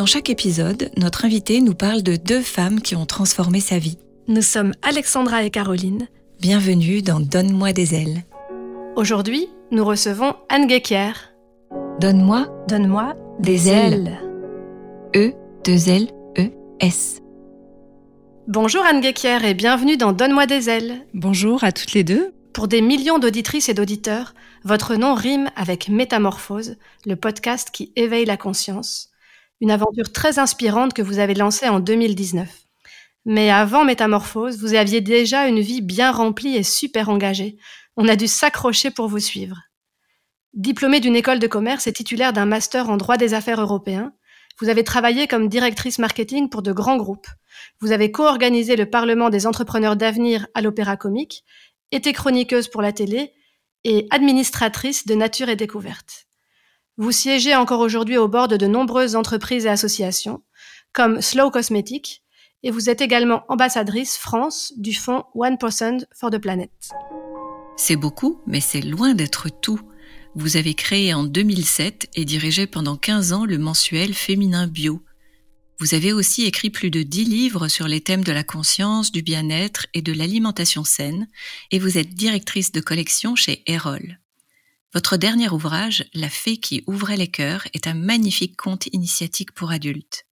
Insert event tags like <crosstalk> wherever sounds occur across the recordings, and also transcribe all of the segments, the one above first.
Dans chaque épisode, notre invité nous parle de deux femmes qui ont transformé sa vie. Nous sommes Alexandra et Caroline. Bienvenue dans Donne-moi des ailes. Aujourd'hui, nous recevons Anne Guéquier. Donne-moi Donne-moi des ailes. E, deux L, E, S. Bonjour Anne Guéquier et bienvenue dans Donne-moi des ailes. Bonjour à toutes les deux. Pour des millions d'auditrices et d'auditeurs, votre nom rime avec Métamorphose, le podcast qui éveille la conscience une aventure très inspirante que vous avez lancée en 2019. Mais avant Métamorphose, vous aviez déjà une vie bien remplie et super engagée. On a dû s'accrocher pour vous suivre. Diplômée d'une école de commerce et titulaire d'un master en droit des affaires européens, vous avez travaillé comme directrice marketing pour de grands groupes. Vous avez co-organisé le Parlement des entrepreneurs d'avenir à l'Opéra Comique, été chroniqueuse pour la télé et administratrice de Nature et Découverte. Vous siégez encore aujourd'hui au bord de nombreuses entreprises et associations, comme Slow Cosmetics, et vous êtes également ambassadrice France du fonds 1% for the Planet. C'est beaucoup, mais c'est loin d'être tout. Vous avez créé en 2007 et dirigé pendant 15 ans le mensuel Féminin Bio. Vous avez aussi écrit plus de 10 livres sur les thèmes de la conscience, du bien-être et de l'alimentation saine, et vous êtes directrice de collection chez Erol. Votre dernier ouvrage, La fée qui ouvrait les cœurs, est un magnifique conte initiatique pour adultes.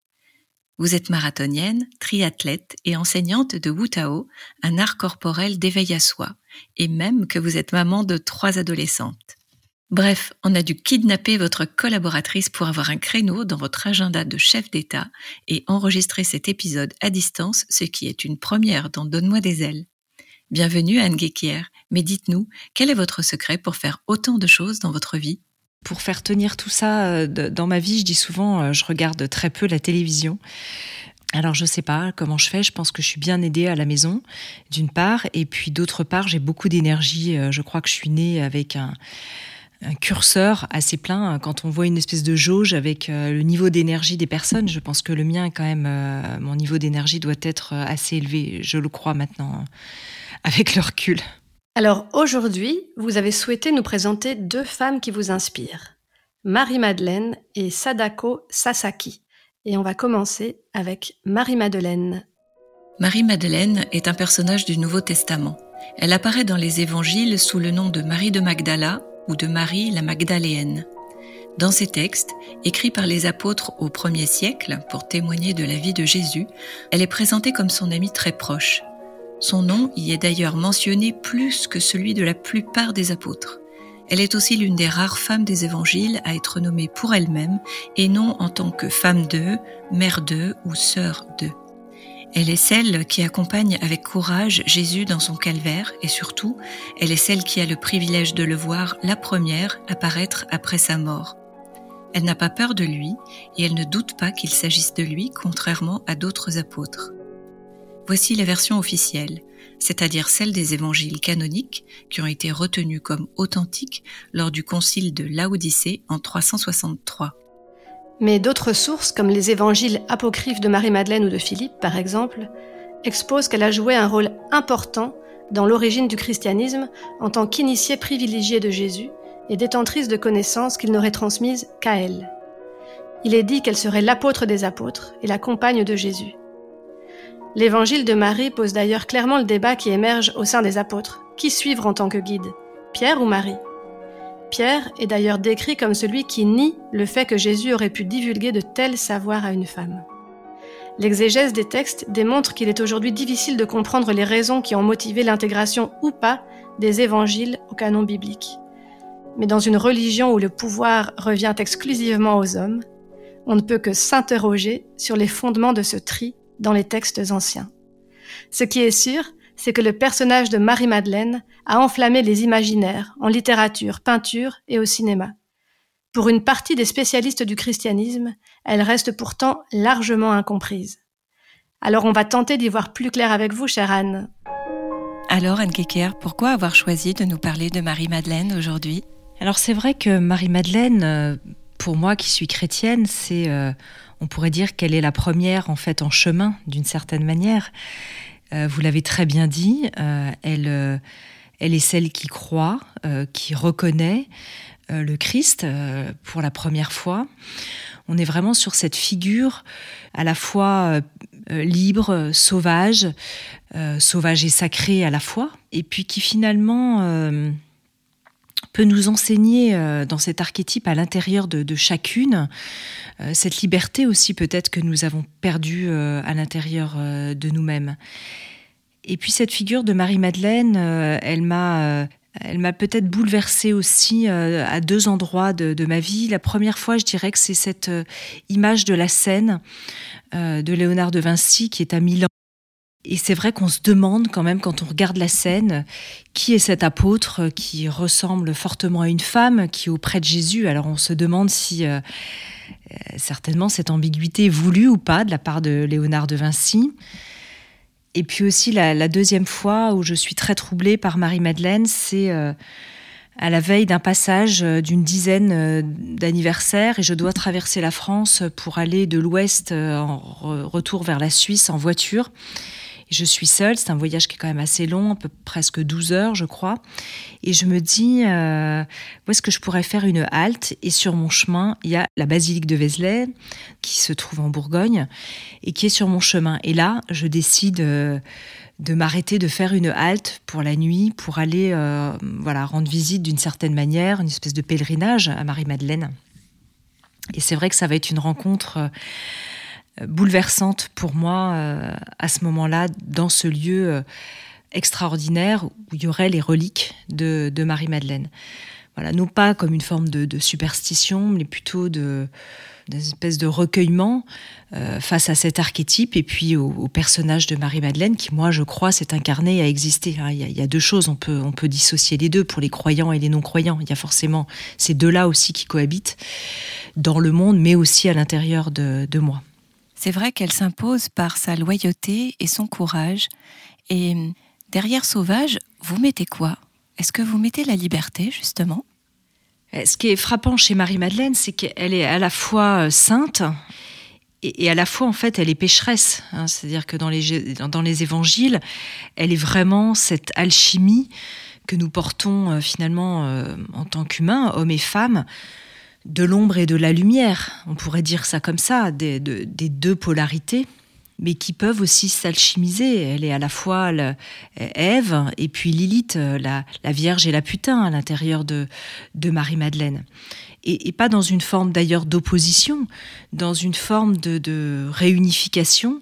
Vous êtes marathonienne, triathlète et enseignante de Wutao, un art corporel d'éveil à soi, et même que vous êtes maman de trois adolescentes. Bref, on a dû kidnapper votre collaboratrice pour avoir un créneau dans votre agenda de chef d'État et enregistrer cet épisode à distance, ce qui est une première dans Donne-moi des ailes. Bienvenue Anne Guéquier, mais dites-nous, quel est votre secret pour faire autant de choses dans votre vie? Pour faire tenir tout ça euh, dans ma vie, je dis souvent, euh, je regarde très peu la télévision. Alors je sais pas comment je fais, je pense que je suis bien aidée à la maison d'une part. Et puis d'autre part, j'ai beaucoup d'énergie, euh, je crois que je suis née avec un un curseur assez plein. Quand on voit une espèce de jauge avec le niveau d'énergie des personnes, je pense que le mien, quand même, mon niveau d'énergie doit être assez élevé. Je le crois maintenant <laughs> avec le recul. Alors aujourd'hui, vous avez souhaité nous présenter deux femmes qui vous inspirent, Marie-Madeleine et Sadako Sasaki. Et on va commencer avec Marie-Madeleine. Marie-Madeleine est un personnage du Nouveau Testament. Elle apparaît dans les évangiles sous le nom de Marie de Magdala ou de Marie la Magdaléenne. Dans ces textes, écrits par les apôtres au premier siècle pour témoigner de la vie de Jésus, elle est présentée comme son amie très proche, son nom y est d'ailleurs mentionné plus que celui de la plupart des apôtres. Elle est aussi l'une des rares femmes des évangiles à être nommée pour elle-même et non en tant que femme d'eux, mère d'eux ou sœur d'eux. Elle est celle qui accompagne avec courage Jésus dans son calvaire et surtout, elle est celle qui a le privilège de le voir la première apparaître après sa mort. Elle n'a pas peur de lui et elle ne doute pas qu'il s'agisse de lui contrairement à d'autres apôtres. Voici la version officielle, c'est-à-dire celle des évangiles canoniques qui ont été retenus comme authentiques lors du concile de Laodicée en 363. Mais d'autres sources, comme les évangiles apocryphes de Marie-Madeleine ou de Philippe, par exemple, exposent qu'elle a joué un rôle important dans l'origine du christianisme en tant qu'initiée privilégiée de Jésus et détentrice de connaissances qu'il n'aurait transmises qu'à elle. Il est dit qu'elle serait l'apôtre des apôtres et la compagne de Jésus. L'évangile de Marie pose d'ailleurs clairement le débat qui émerge au sein des apôtres. Qui suivre en tant que guide? Pierre ou Marie? Pierre est d'ailleurs décrit comme celui qui nie le fait que Jésus aurait pu divulguer de tels savoirs à une femme. L'exégèse des textes démontre qu'il est aujourd'hui difficile de comprendre les raisons qui ont motivé l'intégration ou pas des évangiles au canon biblique. Mais dans une religion où le pouvoir revient exclusivement aux hommes, on ne peut que s'interroger sur les fondements de ce tri dans les textes anciens. Ce qui est sûr, c'est que le personnage de Marie-Madeleine a enflammé les imaginaires en littérature, peinture et au cinéma. Pour une partie des spécialistes du christianisme, elle reste pourtant largement incomprise. Alors on va tenter d'y voir plus clair avec vous, chère Anne. Alors Anne Keker, pourquoi avoir choisi de nous parler de Marie-Madeleine aujourd'hui? Alors c'est vrai que Marie-Madeleine, euh, pour moi qui suis chrétienne, c'est, euh, on pourrait dire qu'elle est la première en fait en chemin d'une certaine manière. Euh, vous l'avez très bien dit, elle, elle est celle qui croit, qui reconnaît le Christ pour la première fois. On est vraiment sur cette figure à la fois euh, libre, sauvage, euh, sauvage et sacré à la fois, et puis qui finalement euh, peut nous enseigner dans cet archétype à l'intérieur de, chacune cette liberté aussi peut-être que nous avons perdue à l'intérieur de nous-mêmes. Et puis cette figure de Marie-Madeleine, elle m'a elle m'a peut-être bouleversée aussi euh, à deux endroits de, ma vie. La première fois, je dirais que c'est cette euh, image de la scène euh, de Léonard de Vinci qui est à Milan. Et c'est vrai qu'on se demande quand même, quand on regarde la scène, qui est cet apôtre qui ressemble fortement à une femme qui est auprès de Jésus? Alors on se demande si certainement cette ambiguïté est voulue ou pas de la part de Léonard de Vinci. Et puis aussi la, deuxième fois où je suis très troublée par Marie-Madeleine, c'est euh, à la veille d'un passage euh, d'une dizaine euh, d'anniversaires et je dois traverser la France pour aller de l'ouest en retour vers la Suisse en voiture je suis seule, c'est un voyage qui est quand même assez long, presque 12 heures, je crois. Et je me dis, euh, où est-ce que je pourrais faire une halte? Et sur mon chemin, il y a la basilique de Vézelay, qui se trouve en Bourgogne, et qui est sur mon chemin. Et là, je décide euh, de m'arrêter, de faire une halte pour la nuit, pour aller euh, voilà, rendre visite d'une certaine manière, une espèce de pèlerinage à Marie-Madeleine. Et c'est vrai que ça va être une rencontre bouleversante pour moi euh, à ce moment-là, dans ce lieu euh, extraordinaire où il y aurait les reliques de, Marie-Madeleine. Voilà, non pas comme une forme de, superstition, mais plutôt de espèce de recueillement euh, face à cet archétype et puis au, personnage de Marie-Madeleine qui, moi, je crois, s'est incarné, a existé. Hein. Il, y a, deux choses, on peut, on peut dissocier les deux pour les croyants et les non-croyants. Il y a forcément ces deux-là aussi qui cohabitent dans le monde, mais aussi à l'intérieur de moi. C'est vrai qu'elle s'impose par sa loyauté et son courage. Et derrière Sauvage, vous mettez quoi? Est-ce que vous mettez la liberté, justement? Eh, Ce qui est frappant chez Marie-Madeleine, c'est qu'elle est à la fois euh, sainte et, à la fois, en fait, elle est pécheresse. Hein. C'est-à-dire que dans les, dans les évangiles, elle est vraiment cette alchimie que nous portons euh, finalement euh, en tant qu'humains, hommes et femmes, de l'ombre et de la lumière, on pourrait dire ça comme ça, des, deux polarités, mais qui peuvent aussi s'alchimiser. Elle est à la fois Ève et puis Lilith, la, Vierge et la putain à l'intérieur de, Marie-Madeleine. Et, pas dans une forme d'ailleurs d'opposition, dans une forme de, réunification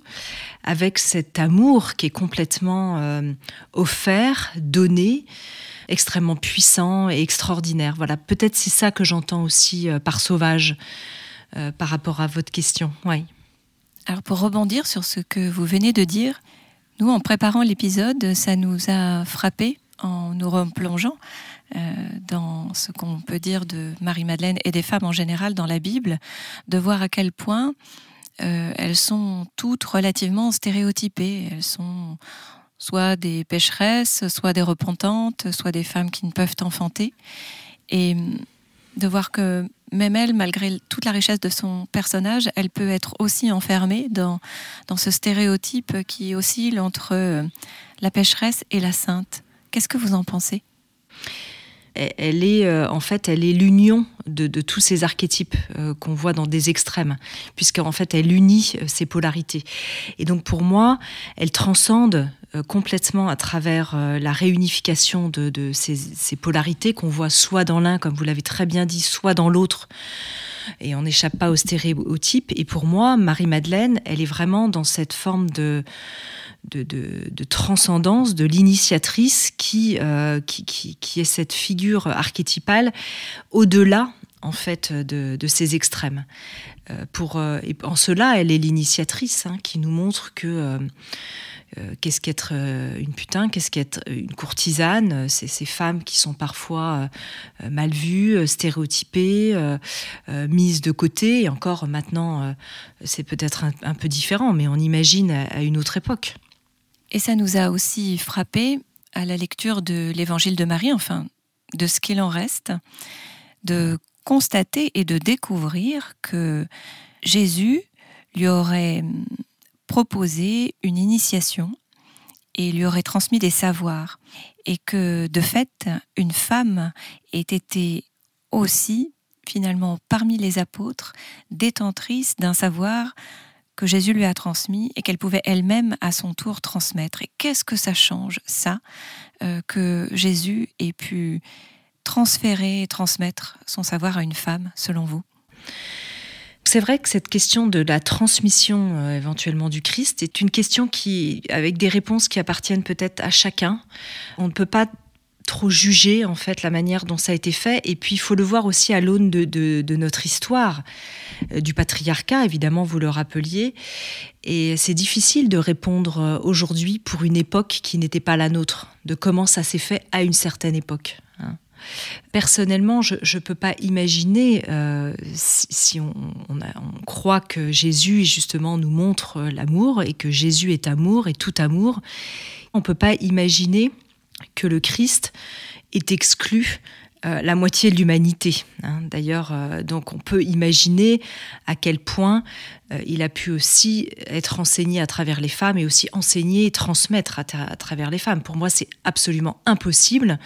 avec cet amour qui est complètement euh, offert, donné, extrêmement puissant et extraordinaire. Voilà, peut-être c'est ça que j'entends aussi euh, par sauvage euh, par rapport à votre question. Oui. Alors pour rebondir sur ce que vous venez de dire, nous en préparant l'épisode, ça nous a frappé en nous replongeant euh, dans ce qu'on peut dire de Marie-Madeleine et des femmes en général dans la Bible, de voir à quel point elles sont toutes relativement stéréotypées. Elles sont soit des pécheresses, soit des repentantes, soit des femmes qui ne peuvent enfanter. Et hum, de voir que même elle, malgré toute la richesse de son personnage, elle peut être aussi enfermée dans, dans ce stéréotype qui oscille entre euh, la pécheresse et la sainte. Qu'est-ce que vous en pensez? Elle est euh, en fait elle est l'union de, tous ces archétypes euh, qu'on voit dans des extrêmes puisqu'en fait elle unit euh, ces polarités et donc pour moi elle transcende complètement à travers la réunification de, ces, polarités qu'on voit soit dans l'un comme vous l'avez très bien dit soit dans l'autre et on n'échappe pas aux stéréotypes et pour moi Marie-Madeleine elle est vraiment dans cette forme de transcendance, de l'initiatrice euh, qui, qui, est cette figure archétypale au-delà en fait de, ces extrêmes. Euh, pour, euh, en cela, elle est l'initiatrice hein, qui nous montre que qu'est-ce qu'être une putain, qu'est-ce qu'être une courtisane, c'est ces femmes qui sont parfois mal vues, stéréotypées, mises de côté. Et encore maintenant, c'est peut-être un, peu différent, mais on imagine à une autre époque. Et ça nous a aussi frappé à la lecture de l'évangile de Marie, enfin de ce qu'il en reste, de constater et de découvrir que Jésus lui aurait proposé une initiation et lui aurait transmis des savoirs, et que de fait, une femme ait été aussi, finalement, parmi les apôtres, détentrice d'un savoir que Jésus lui a transmis et qu'elle pouvait elle-même à son tour transmettre. Et qu'est-ce que ça change, ça, euh, que Jésus ait pu transférer et transmettre son savoir à une femme, selon vous? C'est vrai que cette question de la transmission euh, éventuellement du Christ est une question qui, avec des réponses qui appartiennent peut-être à chacun. On ne peut pas trop juger en fait la manière dont ça a été fait et puis il faut le voir aussi à l'aune de, notre histoire euh, du patriarcat évidemment vous le rappeliez et c'est difficile de répondre euh, aujourd'hui pour une époque qui n'était pas la nôtre de comment ça s'est fait à une certaine époque hein. Personnellement, je ne peux pas imaginer, euh, si, on, croit que Jésus justement nous montre l'amour et que Jésus est amour et tout amour, on ne peut pas imaginer que le Christ est exclu euh, la moitié de l'humanité. Hein. D'ailleurs, euh, donc on peut imaginer à quel point il a pu aussi être enseigné à travers les femmes et aussi enseigner et transmettre à travers les femmes. Pour moi, c'est absolument impossible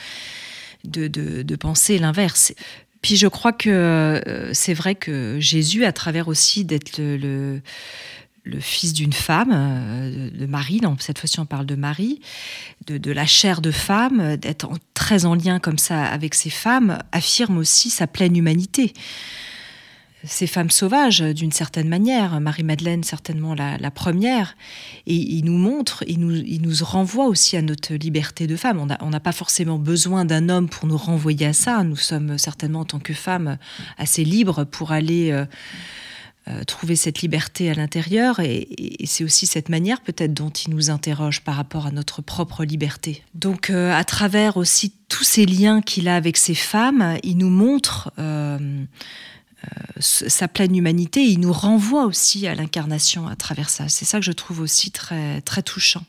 de, penser l'inverse. Puis je crois que euh, c'est vrai que Jésus, à travers aussi d'être le, fils d'une femme, euh, de Marie, donc cette fois-ci on parle de Marie, de, la chair de femme, d'être très en lien comme ça avec ces femmes, affirme aussi sa pleine humanité ces femmes sauvages, d'une certaine manière, Marie-Madeleine certainement la, première, et il nous montre, il nous, il nous renvoie aussi à notre liberté de femme. On n'a pas forcément besoin d'un homme pour nous renvoyer à ça, nous sommes certainement en tant que femmes assez libres pour aller... Euh, euh, trouver cette liberté à l'intérieur et, c'est aussi cette manière peut-être dont il nous interroge par rapport à notre propre liberté. Donc euh, à travers aussi tous ces liens qu'il a avec ces femmes, il nous montre sa pleine humanité. il nous renvoie aussi à l'incarnation à travers ça. C'est ça que je trouve aussi très, très touchant.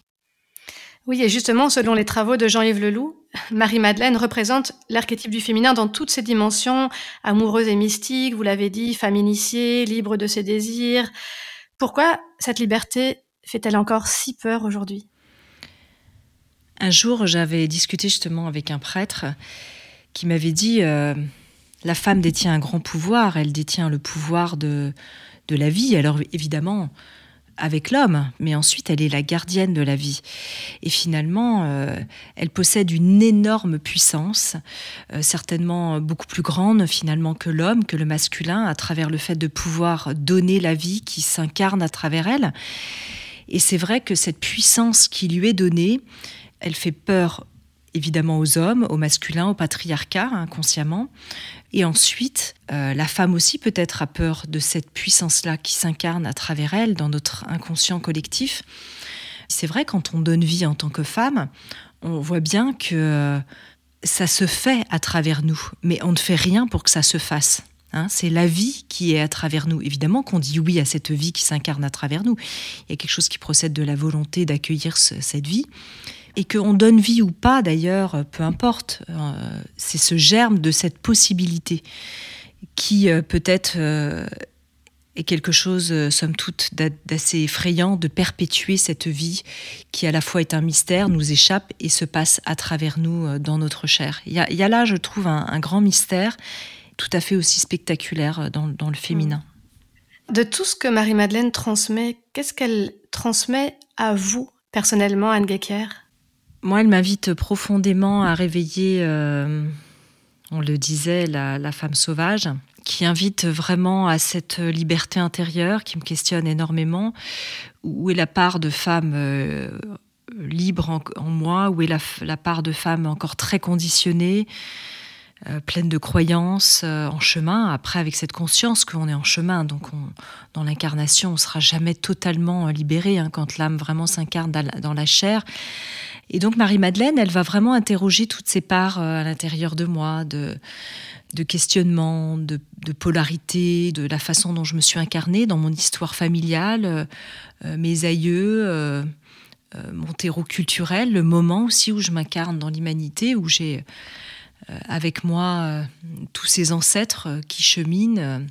Oui, et justement, selon les travaux de Jean-Yves Leloup, Marie-Madeleine représente l'archétype du féminin dans toutes ses dimensions, amoureuse et mystique, vous l'avez dit, femme initiée, libre de ses désirs. Pourquoi cette liberté fait-elle encore si peur aujourd'hui? Un jour, j'avais discuté justement avec un prêtre qui m'avait dit euh, la femme détient un grand pouvoir, elle détient le pouvoir de, la vie, alors évidemment avec l'homme, mais ensuite elle est la gardienne de la vie. Et finalement, euh, elle possède une énorme puissance, euh, certainement beaucoup plus grande finalement que l'homme, que le masculin, à travers le fait de pouvoir donner la vie qui s'incarne à travers elle. Et c'est vrai que cette puissance qui lui est donnée, elle fait peur évidemment aux hommes, au masculin, au patriarcat, inconsciemment. Et ensuite, euh, la femme aussi peut-être a peur de cette puissance-là qui s'incarne à travers elle dans notre inconscient collectif. C'est vrai, quand on donne vie en tant que femme, on voit bien que ça se fait à travers nous, mais on ne fait rien pour que ça se fasse. Hein. c'est la vie qui est à travers nous. Évidemment qu'on dit oui à cette vie qui s'incarne à travers nous. Il y a quelque chose qui procède de la volonté d'accueillir cette vie et qu'on donne vie ou pas d'ailleurs, peu importe, euh, c'est ce germe de cette possibilité qui euh, peut-être euh, est quelque chose, somme toute, d'assez effrayant de perpétuer cette vie qui à la fois est un mystère, nous échappe et se passe à travers nous dans notre chair. Il y a, là, je trouve, un, grand mystère tout à fait aussi spectaculaire dans, le féminin. De tout ce que Marie-Madeleine transmet, qu'est-ce qu'elle transmet à vous personnellement, Anne Gecker moi, elle m'invite profondément à réveiller, euh, on le disait, la, femme sauvage, qui invite vraiment à cette liberté intérieure, qui me questionne énormément. Où est la part de femme euh, libre en, moi Où est la, part de femme encore très conditionnée pleine de croyances, en chemin. Après, avec cette conscience qu'on est en chemin, donc dans l'incarnation, on sera jamais totalement libéré hein, quand l'âme vraiment s'incarne dans la chair. Et donc Marie-Madeleine, elle va vraiment interroger toutes ces parts à l'intérieur de moi, de, de questionnement, de, polarité, de la façon dont je me suis incarnée dans mon histoire familiale, mes aïeux, euh, mon terreau culturel, le moment aussi où je m'incarne dans l'humanité, où j'ai euh, avec moi euh, tous ces ancêtres qui cheminent.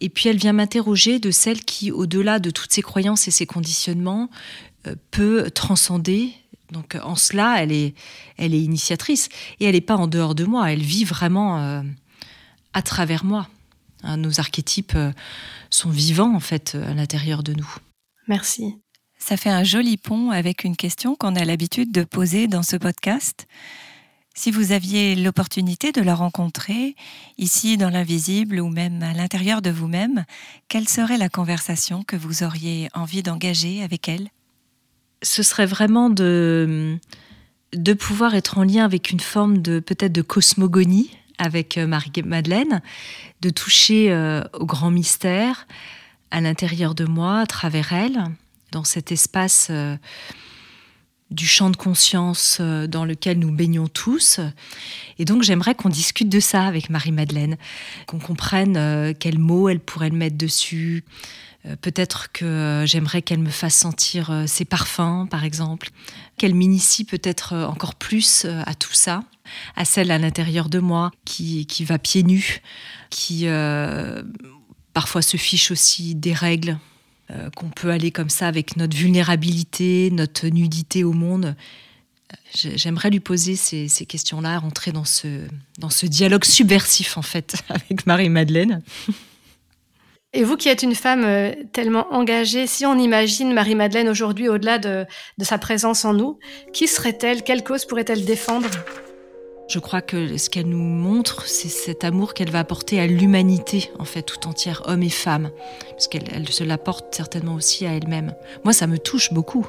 Et puis elle vient m'interroger de celle qui, au-delà de toutes ces croyances et ces conditionnements, peut transcender. Donc en cela, elle est, elle est initiatrice. Et elle n'est pas en dehors de moi, elle vit vraiment à travers moi. Hein, nos archétypes sont vivants en fait à l'intérieur de nous. Merci. Ça fait un joli pont avec une question qu'on a l'habitude de poser dans ce podcast. Si vous aviez l'opportunité de la rencontrer, ici dans l'invisible ou même à l'intérieur de vous-même, quelle serait la conversation que vous auriez envie d'engager avec elle? Ce serait vraiment de, de pouvoir être en lien avec une forme de peut-être de cosmogonie avec euh, Marie-Madeleine, de toucher euh, au grand mystère à l'intérieur de moi, à travers elle, dans cet espace euh, du champ de conscience dans lequel nous baignons tous. Et donc j'aimerais qu'on discute de ça avec Marie-Madeleine, qu'on comprenne quels mots elle pourrait mettre dessus. Peut-être que j'aimerais qu'elle me fasse sentir ses parfums, par exemple, qu'elle m'initie peut-être encore plus à tout ça, à celle à l'intérieur de moi qui, qui va pieds nus, qui parfois se fiche aussi des règles, euh, qu'on peut aller comme ça avec notre vulnérabilité, notre nudité au monde. J'aimerais lui poser ces, questions-là, rentrer dans ce, dans ce dialogue subversif en fait <laughs> avec Marie-Madeleine. Et vous qui êtes une femme euh, tellement engagée, si on imagine Marie-Madeleine aujourd'hui au-delà de, sa présence en nous, qui serait-elle? Quelle cause pourrait-elle défendre? Je crois que ce qu'elle nous montre, c'est cet amour qu'elle va apporter à l'humanité, en fait, tout entière, hommes et femmes, parce qu'elle se l'apporte certainement aussi à elle-même. Moi, ça me touche beaucoup.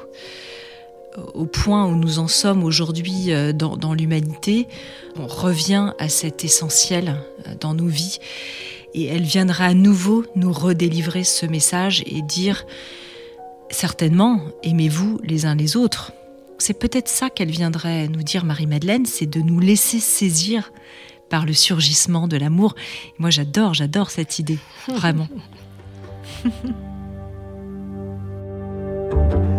Au point où nous en sommes aujourd'hui euh, dans, dans l'humanité, on revient à cet essentiel euh, dans nos vies, et elle viendra à nouveau nous redélivrer ce message et dire, certainement, aimez-vous les uns les autres c'est peut-être ça qu'elle viendrait nous dire, Marie-Madeleine, c'est de nous laisser saisir par le surgissement de l'amour. Moi, j'adore, j'adore cette idée, vraiment. <laughs>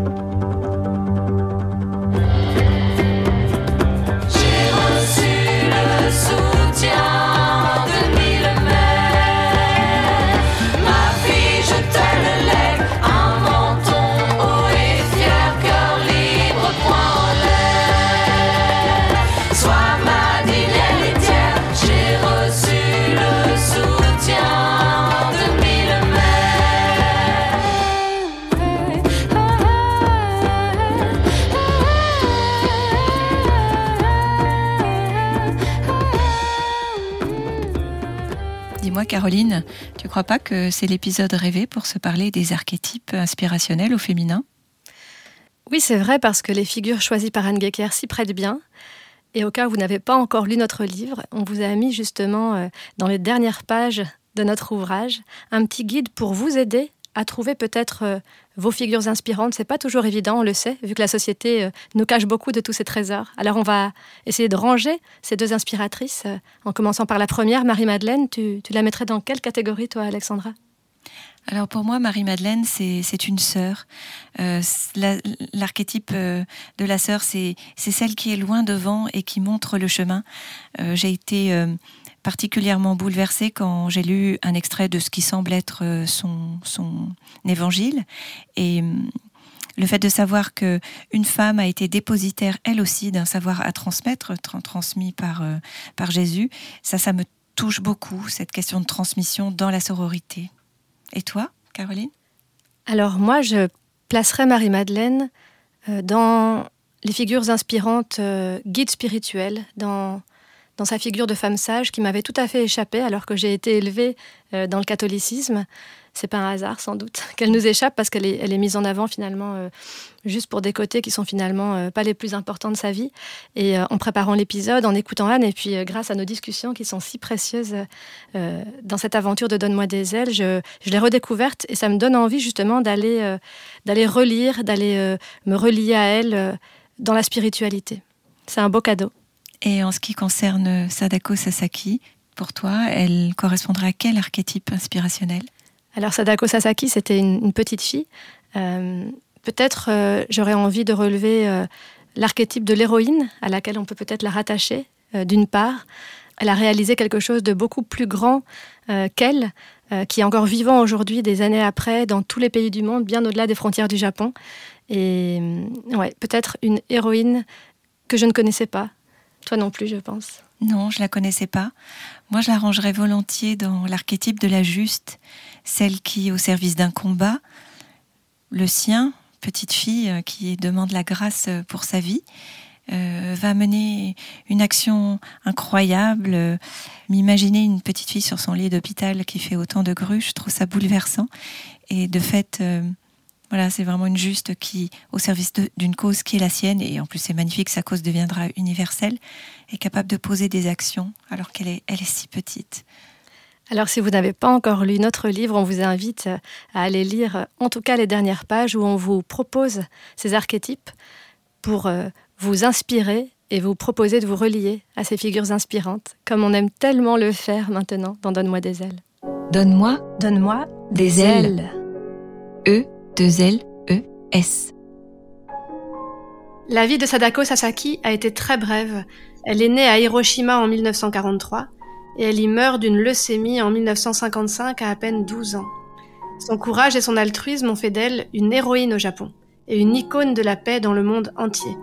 Caroline, tu crois pas que c'est l'épisode rêvé pour se parler des archétypes inspirationnels au féminin? Oui, c'est vrai parce que les figures choisies par Anne Gecker s'y prêtent bien. Et au cas où vous n'avez pas encore lu notre livre, on vous a mis justement euh, dans les dernières pages de notre ouvrage un petit guide pour vous aider à trouver peut-être euh, vos figures inspirantes. C'est pas toujours évident, on le sait, vu que la société euh, nous cache beaucoup de tous ces trésors. Alors on va essayer de ranger ces deux inspiratrices, euh, en commençant par la première, Marie-Madeleine. Tu, la mettrais dans quelle catégorie, toi, Alexandra? Alors pour moi, Marie-Madeleine, c'est une sœur. L'archétype de la sœur, c'est celle qui est loin devant et qui montre le chemin. J'ai été particulièrement bouleversée quand j'ai lu un extrait de ce qui semble être euh, son, son évangile. Et hum, le fait de savoir que une femme a été dépositaire, elle aussi, d'un savoir à transmettre, transmis par, euh, par Jésus, ça, ça me touche beaucoup, cette question de transmission dans la sororité. Et toi, Caroline? Alors moi, je placerais Marie-Madeleine euh, dans les figures inspirantes guides spirituels, dans dans sa figure de femme sage qui m'avait tout à fait échappé alors que j'ai été élevée euh, dans le catholicisme. C'est pas un hasard sans doute <laughs> qu'elle nous échappe parce qu'elle est, mise en avant finalement euh, juste pour des côtés qui sont finalement euh, pas les plus importants de sa vie. Et en préparant l'épisode, en écoutant Anne et puis grâce à nos discussions qui sont si précieuses dans cette aventure de Donne-moi des ailes, je, je l'ai redécouverte et ça me donne envie justement d'aller d'aller relire, d'aller me relier à elle dans la spiritualité. C'est un beau cadeau. Et en ce qui concerne Sadako Sasaki, pour toi, elle correspondrait à quel archétype inspirationnel? Alors Sadako Sasaki, c'était une, petite fille. Euh, peut-être euh, j'aurais envie de relever euh, l'archétype de l'héroïne, à laquelle on peut peut-être la rattacher, d'une part. Elle a réalisé quelque chose de beaucoup plus grand qu'elle, qui est encore vivant aujourd'hui, des années après, dans tous les pays du monde, bien au-delà des frontières du Japon. Et ouais, peut-être une héroïne que je ne connaissais pas, toi non plus, je pense. Non, je la connaissais pas. Moi, je la rangerais volontiers dans l'archétype de la juste, celle qui, au service d'un combat, le sien, petite fille euh, qui demande la grâce euh, pour sa vie, euh, va mener une action incroyable. M'imaginer une petite fille sur son lit d'hôpital qui fait autant de grues, je trouve ça bouleversant. Et de fait, voilà, c'est vraiment une juste qui, au service d'une cause qui est la sienne, et en plus c'est magnifique, sa cause deviendra universelle, est capable de poser des actions alors qu'elle est, elle est si petite. Alors si vous n'avez pas encore lu notre livre, on vous invite à aller lire en tout cas les dernières pages où on vous propose ces archétypes pour euh, vous inspirer et vous proposer de vous relier à ces figures inspirantes, comme on aime tellement le faire maintenant dans Donne-moi des ailes. Donne-moi, donne-moi des, ailes. E La vie de Sadako Sasaki a été très brève. Elle est née à Hiroshima en 1943 et elle y meurt d'une leucémie en 1955 à à peine 12 ans. Son courage et son altruisme ont fait d'elle une héroïne au Japon et une icône de la paix dans le monde entier.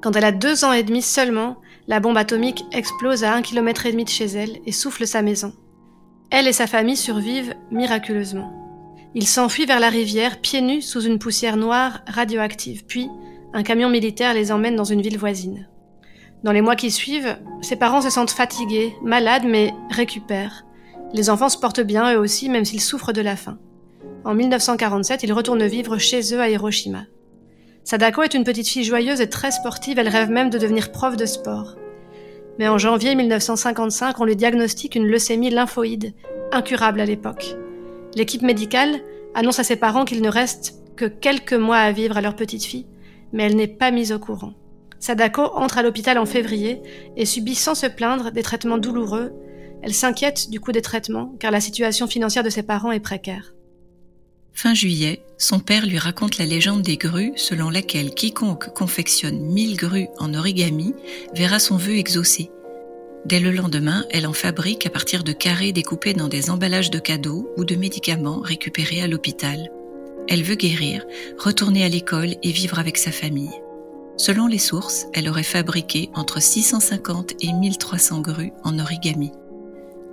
Quand elle a deux ans et demi seulement, la bombe atomique explose à un kilomètre et demi de chez elle et souffle sa maison. Elle et sa famille survivent miraculeusement. Il s'enfuit vers la rivière, pieds nus sous une poussière noire radioactive, puis un camion militaire les emmène dans une ville voisine. Dans les mois qui suivent, ses parents se sentent fatigués, malades, mais récupèrent. Les enfants se portent bien eux aussi, même s'ils souffrent de la faim. En 1947, ils retournent vivre chez eux à Hiroshima. Sadako est une petite fille joyeuse et très sportive, elle rêve même de devenir prof de sport. Mais en janvier 1955, on lui diagnostique une leucémie lymphoïde, incurable à l'époque. L'équipe médicale annonce à ses parents qu'il ne reste que quelques mois à vivre à leur petite fille, mais elle n'est pas mise au courant. Sadako entre à l'hôpital en février et subit sans se plaindre des traitements douloureux. Elle s'inquiète du coût des traitements car la situation financière de ses parents est précaire. Fin juillet, son père lui raconte la légende des grues selon laquelle quiconque confectionne mille grues en origami verra son vœu exaucé Dès le lendemain, elle en fabrique à partir de carrés découpés dans des emballages de cadeaux ou de médicaments récupérés à l'hôpital. Elle veut guérir, retourner à l'école et vivre avec sa famille. Selon les sources, elle aurait fabriqué entre 650 et 1300 grues en origami.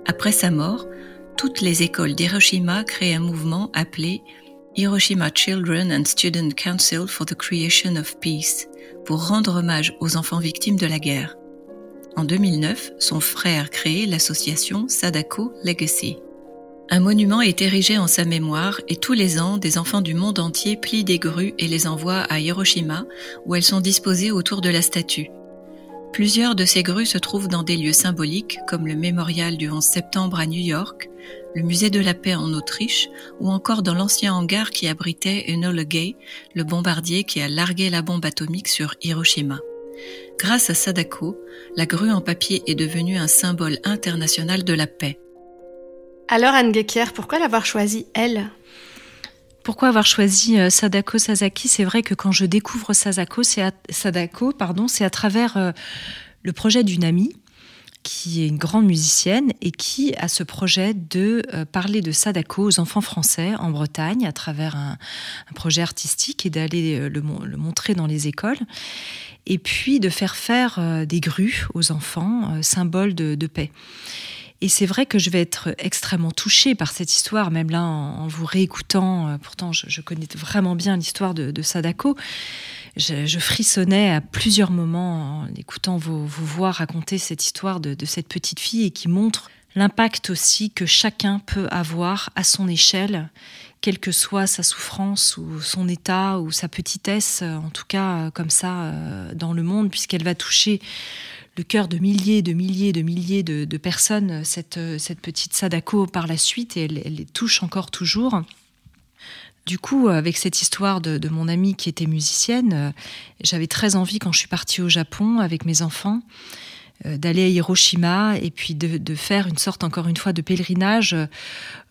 Après sa mort, toutes les écoles d'Hiroshima créent un mouvement appelé Hiroshima Children and Student Council for the Creation of Peace pour rendre hommage aux enfants victimes de la guerre. En 2009, son frère crée l'association Sadako Legacy. Un monument est érigé en sa mémoire et tous les ans, des enfants du monde entier plient des grues et les envoient à Hiroshima, où elles sont disposées autour de la statue. Plusieurs de ces grues se trouvent dans des lieux symboliques comme le mémorial du 11 septembre à New York, le musée de la paix en Autriche ou encore dans l'ancien hangar qui abritait Enola Gay, le bombardier qui a largué la bombe atomique sur Hiroshima. Grâce à Sadako, la grue en papier est devenue un symbole international de la paix. Alors Anne Gekier, pourquoi l'avoir choisie, elle? Pourquoi avoir choisi euh, Sadako Sasaki? C'est vrai que quand je découvre Sadako, c'est à, Sadako, pardon, c'est à travers euh, le projet d'une amie qui est une grande musicienne et qui a ce projet de euh, parler de Sadako aux enfants français en Bretagne à travers un, projet artistique et d'aller le, montrer dans les écoles et puis de faire faire euh, des grues aux enfants, euh, symbole de, paix. Et c'est vrai que je vais être extrêmement touchée par cette histoire, même là en, vous réécoutant, euh, pourtant je, connais vraiment bien l'histoire de, Sadako. je, frissonnais à plusieurs moments en écoutant vos, voix raconter cette histoire de, cette petite fille et qui montre l'impact aussi que chacun peut avoir à son échelle, quelle que soit sa souffrance ou son état ou sa petitesse, en tout cas comme ça euh, dans le monde, puisqu'elle va toucher le cœur de milliers, de milliers, de milliers de, personnes, cette, petite Sadako par la suite, et elle, les touche encore toujours. Du coup, avec cette histoire de, mon amie qui était musicienne, euh, j'avais très envie, quand je suis partie au Japon avec mes enfants, euh, d'aller à Hiroshima et puis de, faire une sorte, encore une fois, de pèlerinage euh,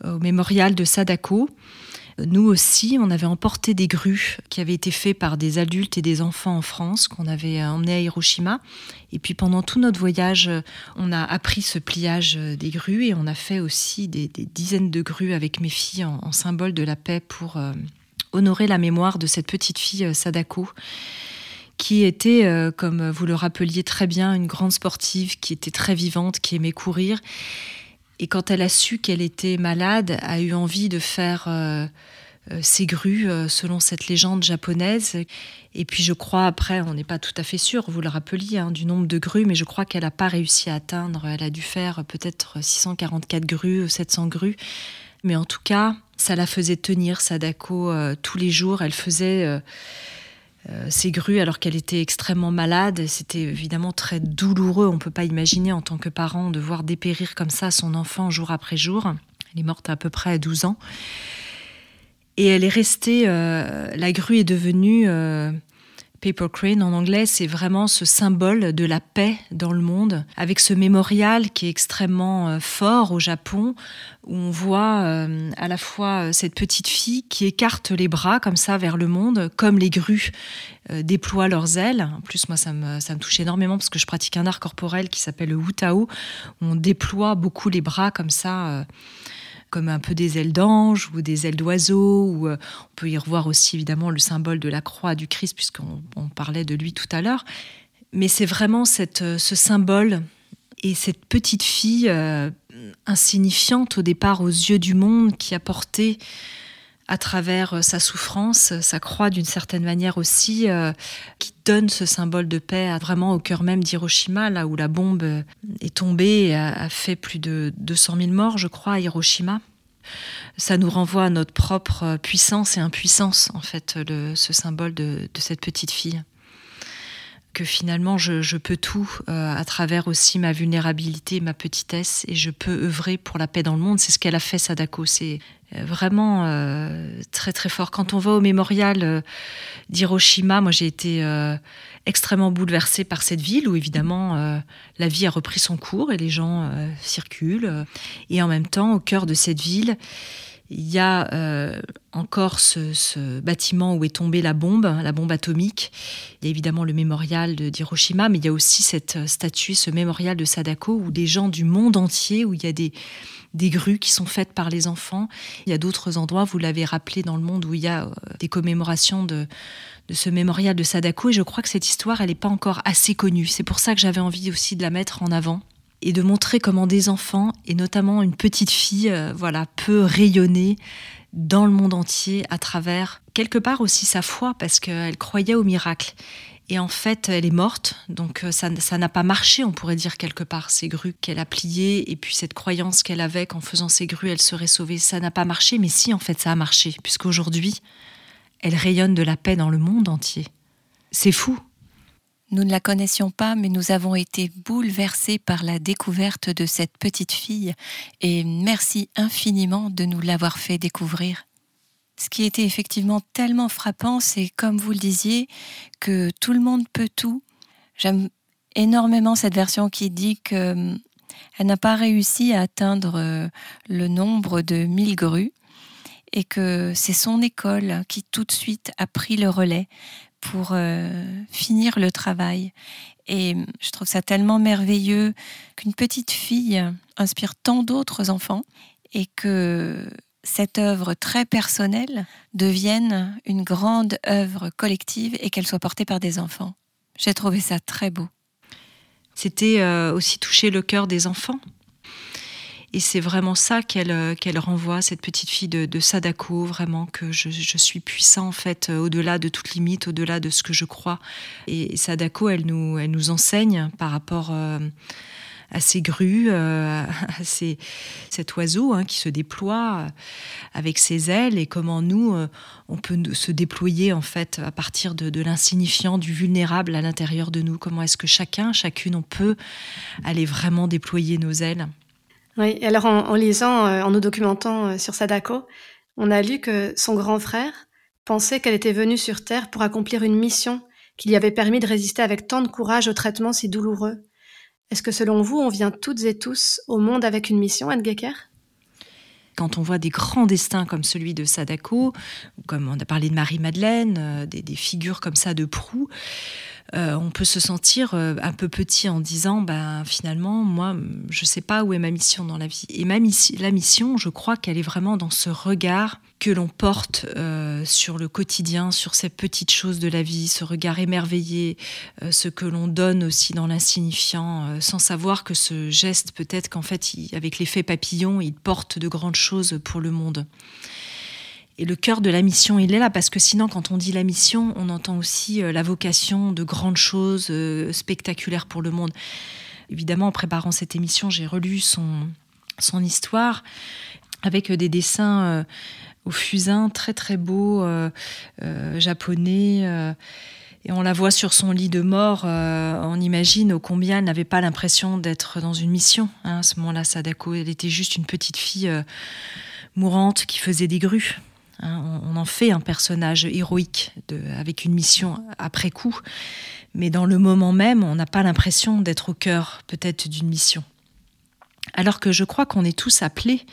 au mémorial de Sadako. Nous aussi, on avait emporté des grues qui avaient été faites par des adultes et des enfants en France, qu'on avait emmenés à Hiroshima. Et puis pendant tout notre voyage, on a appris ce pliage des grues et on a fait aussi des, dizaines de grues avec mes filles en, symbole de la paix pour euh, honorer la mémoire de cette petite fille euh, Sadako qui était, euh, comme vous le rappeliez très bien, une grande sportive, qui était très vivante, qui aimait courir et quand elle a su qu'elle était malade, a eu envie de faire euh, euh, ses grues selon cette légende japonaise. Et puis je crois, après, on n'est pas tout à fait sûr, vous le rappeliez, hein, du nombre de grues, mais je crois qu'elle n'a pas réussi à atteindre. Elle a dû faire peut-être 644 grues, 700 grues. Mais en tout cas, ça la faisait tenir, Sadako, tous les jours. Elle faisait ses euh, grues alors qu'elle était extrêmement malade. C'était évidemment très douloureux. On ne peut pas imaginer en tant que parent de voir dépérir comme ça son enfant jour après jour. Elle est morte à, peu près à 12 ans. Et elle est restée, euh, la grue est devenue euh, Paper Crane en anglais, c'est vraiment ce symbole de la paix dans le monde, avec ce mémorial qui est extrêmement euh, fort au Japon, où on voit euh, à la fois euh, cette petite fille qui écarte les bras comme ça vers le monde, comme les grues déploient leurs ailes. En plus, moi, ça me, ça me touche énormément parce que je pratique un art corporel qui s'appelle le Wutao, où on déploie beaucoup les bras comme ça comme un peu des ailes d'ange ou des ailes d'oiseau. Ou euh, on peut y revoir aussi évidemment le symbole de la croix du Christ, puisqu'on parlait de lui tout à l'heure. Mais c'est vraiment cette, euh, ce symbole et cette petite fille euh, insignifiante au départ aux yeux du monde qui a porté à travers sa souffrance, sa croix d'une certaine manière aussi, qui donne ce symbole de paix vraiment au cœur même d'Hiroshima, là où la bombe est tombée et a, fait plus de 200 000 morts, je crois, à Hiroshima. Ça nous renvoie à notre propre puissance et impuissance, en fait, ce symbole de cette petite fille que finalement je, peux tout euh, à travers aussi ma vulnérabilité, ma petitesse, et je peux œuvrer pour la paix dans le monde. C'est ce qu'elle a fait, Sadako. C'est euh, vraiment euh, très très fort. Quand on va au mémorial d'Hiroshima, moi j'ai été extrêmement bouleversée par cette ville où évidemment la vie a repris son cours et les gens circulent. et en même temps, au cœur de cette ville, il y a euh, encore ce, bâtiment où est tombée la bombe, la bombe atomique. Il y a évidemment le mémorial d'Hiroshima, mais il y a aussi cette statue, ce mémorial de Sadako, où des gens du monde entier, où il y a des, des grues qui sont faites par les enfants. Il y a d'autres endroits, vous l'avez rappelé, dans le monde où il y a euh, des commémorations de, de ce mémorial de Sadako. Et je crois que cette histoire, elle n'est pas encore assez connue. C'est pour ça que j'avais envie aussi de la mettre en avant et de montrer comment des enfants, et notamment une petite fille, euh, voilà, peut rayonner dans le monde entier à travers quelque part aussi sa foi, parce qu'elle croyait au miracle. Et en fait, elle est morte, donc euh, ça, n'a pas marché, on pourrait dire quelque part, ces grues qu'elle a pliées, et puis cette croyance qu'elle avait qu'en faisant ces grues, elle serait sauvée, ça n'a pas marché, mais si, en fait, ça a marché, puisqu'aujourd'hui, elle rayonne de la paix dans le monde entier. C'est fou, nous ne la connaissions pas, mais nous avons été bouleversés par la découverte de cette petite fille et merci infiniment de nous l'avoir fait découvrir. Ce qui était effectivement tellement frappant, c'est comme vous le disiez, que tout le monde peut tout. J'aime énormément cette version qui dit que hum, elle n'a pas réussi à atteindre euh, le nombre de mille grues et que c'est son école qui tout de suite a pris le relais pour euh, finir le travail. Et je trouve ça tellement merveilleux qu'une petite fille inspire tant d'autres enfants et que cette œuvre très personnelle devienne une grande œuvre collective et qu'elle soit portée par des enfants. J'ai trouvé ça très beau. C'était euh, aussi toucher le cœur des enfants? Et c'est vraiment ça qu'elle qu'elle renvoie, cette petite fille de, Sadako, vraiment que je, suis puissant en fait, au-delà de toute limite, au-delà de ce que je crois. Et Sadako, elle nous, elle nous enseigne par rapport à ces grues, euh, <laughs> à cet oiseau hein, qui se déploie euh, avec ses ailes et comment nous, euh, on peut se déployer en fait à partir de, l'insignifiant, du vulnérable à l'intérieur de nous. Comment est-ce que chacun, chacune, on peut aller vraiment déployer nos ailes? Oui, alors en, lisant, en nous documentant sur Sadako, on a lu que son grand frère pensait qu'elle était venue sur Terre pour accomplir une mission qui lui avait permis de résister avec tant de courage au traitement si douloureux. Est-ce que selon vous, on vient toutes et tous au monde avec une mission, Anne Gecker quand on voit des grands destins comme celui de Sadako, comme on a parlé de Marie-Madeleine, euh, des, figures comme ça de proue, euh, on peut se sentir euh, un peu petit en disant ben finalement moi je sais pas où est ma mission dans la vie et ma la mission je crois qu'elle est vraiment dans ce regard que l'on porte euh, sur le quotidien, sur ces petites choses de la vie, ce regard émerveillé, ce que l'on donne aussi dans l'insignifiant, sans savoir que ce geste, peut-être qu'en fait, avec l'effet papillon, il porte de grandes choses pour le monde. Et le cœur de la mission, il est là, parce que sinon, quand on dit la mission, on entend aussi euh, la vocation de grandes choses euh, spectaculaires pour le monde. Évidemment, en préparant cette émission, j'ai relu son, son histoire avec des dessins euh, au fusain très très beaux, japonais. et on la voit sur son lit de mort. on imagine au combien elle n'avait pas l'impression d'être dans une mission. Hein, à ce moment-là, Sadako, elle était juste une petite fille mourante qui faisait des grues. Hein, on, en fait un personnage héroïque avec une mission après coup, mais dans le moment même, on n'a pas l'impression d'être au cœur peut-être d'une mission. Alors que je crois qu'on est tous appelés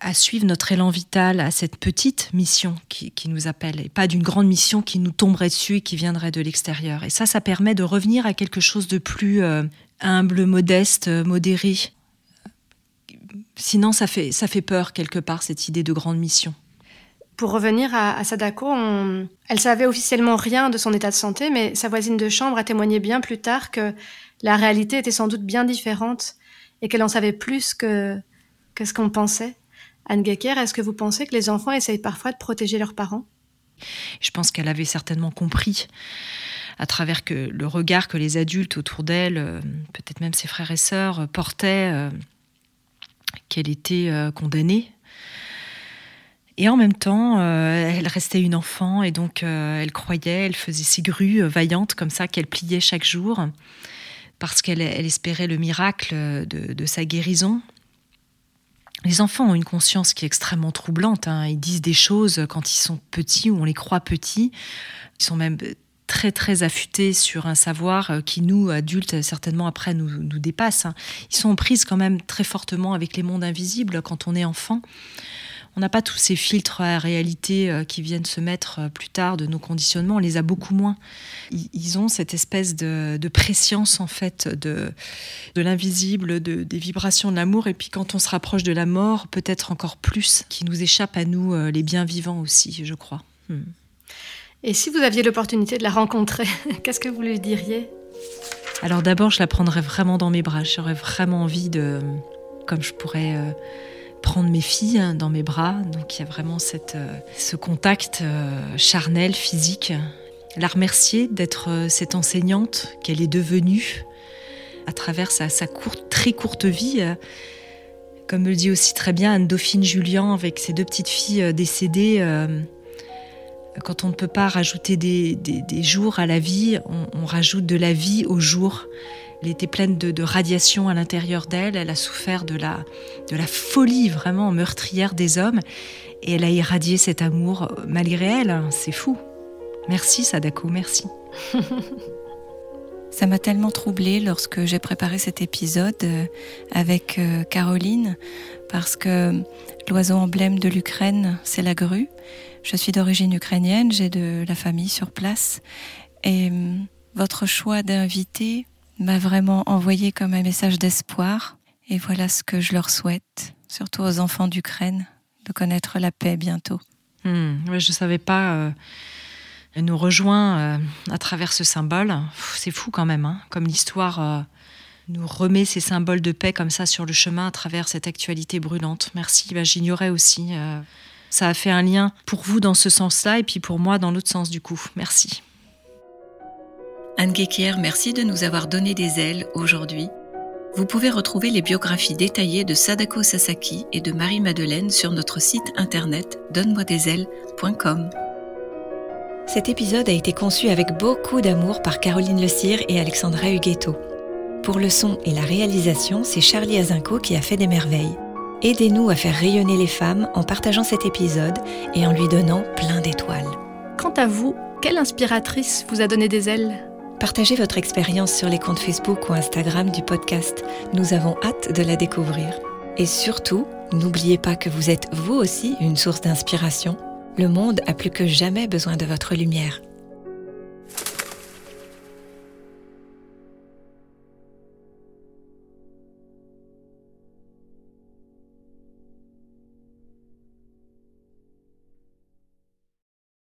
à suivre notre élan vital à cette petite mission qui, nous appelle, et pas d'une grande mission qui nous tomberait dessus et qui viendrait de l'extérieur. Et ça, ça permet de revenir à quelque chose de plus euh, humble, modeste, modéré. Sinon, ça fait, ça fait peur quelque part, cette idée de grande mission. Pour revenir à, Sadako, elle savait officiellement rien de son état de santé, mais sa voisine de chambre a témoigné bien plus tard que la réalité était sans doute bien différente et qu'elle en savait plus que, ce qu'on pensait. Anne Gecker, est-ce que vous pensez que les enfants essayent parfois de protéger leurs parents? Je pense qu'elle avait certainement compris à travers que le regard que les adultes autour d'elle, euh, peut-être même ses frères et sœurs, portaient, euh, qu'elle était euh, condamnée et en même temps, euh, elle restait une enfant et donc euh, elle croyait, elle faisait ses grues euh, vaillantes comme ça qu'elle pliait chaque jour parce qu'elle espérait le miracle de, sa guérison. Les enfants ont une conscience qui est extrêmement troublante. Hein. Ils disent des choses quand ils sont petits ou on les croit petits. Ils sont même très très affûtés sur un savoir qui nous adultes certainement après nous, nous dépasse. Hein. Ils sont prises quand même très fortement avec les mondes invisibles quand on est enfant on n'a pas tous ces filtres à réalité euh, qui viennent se mettre euh, plus tard de nos conditionnements, on les a beaucoup moins. Ils ont cette espèce de, de préscience en fait de, de l'invisible, de, des vibrations de l'amour, et puis quand on se rapproche de la mort, peut-être encore plus, qui nous échappe à nous, euh, les bien vivants aussi, je crois. Hmm. Et si vous aviez l'opportunité de la rencontrer, <laughs> qu'est-ce que vous lui diriez? Alors d'abord, je la prendrais vraiment dans mes bras. J'aurais vraiment envie de, comme je pourrais prendre mes filles hein, dans mes bras. Donc il y a vraiment cette, euh, ce contact euh, charnel, physique. La remercier d'être euh, cette enseignante qu'elle est devenue à travers sa, courte, très courte vie. Comme me le dit aussi très bien Anne-Dauphine Julien avec ses deux petites filles décédées. Quand on ne peut pas rajouter des, des, jours à la vie, on, rajoute de la vie au jour. Elle était pleine de, radiation à l'intérieur d'elle. Elle a souffert de la, de la folie vraiment meurtrière des hommes. Et elle a irradié cet amour malgré elle. C'est fou. Merci Sadako, merci. <laughs> Ça m'a tellement troublée lorsque j'ai préparé cet épisode euh, avec euh, Caroline, parce que l'oiseau emblème de l'Ukraine, c'est la grue. Je suis d'origine ukrainienne, j'ai de la famille sur place. Et hum, votre choix d'inviter m'a vraiment envoyé comme un message d'espoir. Et voilà ce que je leur souhaite, surtout aux enfants d'Ukraine, de connaître la paix bientôt. Hmm, je ne savais pas. Euh, elle nous rejoint euh, à travers ce symbole. C'est fou quand même, hein, comme l'histoire euh, nous remet ces symboles de paix comme ça sur le chemin à travers cette actualité brûlante. Merci. Bah, J'ignorais aussi. Ça a fait un lien pour vous dans ce sens-là et puis pour moi dans l'autre sens du coup. Merci. Anne Guéquière, merci de nous avoir donné des ailes aujourd'hui. Vous pouvez retrouver les biographies détaillées de Sadako Sasaki et de Marie-Madeleine sur notre site internet donne-moi-des-ailes.com. Cet épisode a été conçu avec beaucoup d'amour par Caroline Le Cire et Alexandra Huguetto. Pour le son et la réalisation, c'est Charlie Azinco qui a fait des merveilles. Aidez-nous à faire rayonner les femmes en partageant cet épisode et en lui donnant plein d'étoiles. Quant à vous, quelle inspiratrice vous a donné des ailes? Partagez votre expérience sur les comptes Facebook ou Instagram du podcast. Nous avons hâte de la découvrir. Et surtout, n'oubliez pas que vous êtes vous aussi une source d'inspiration. Le monde a plus que jamais besoin de votre lumière.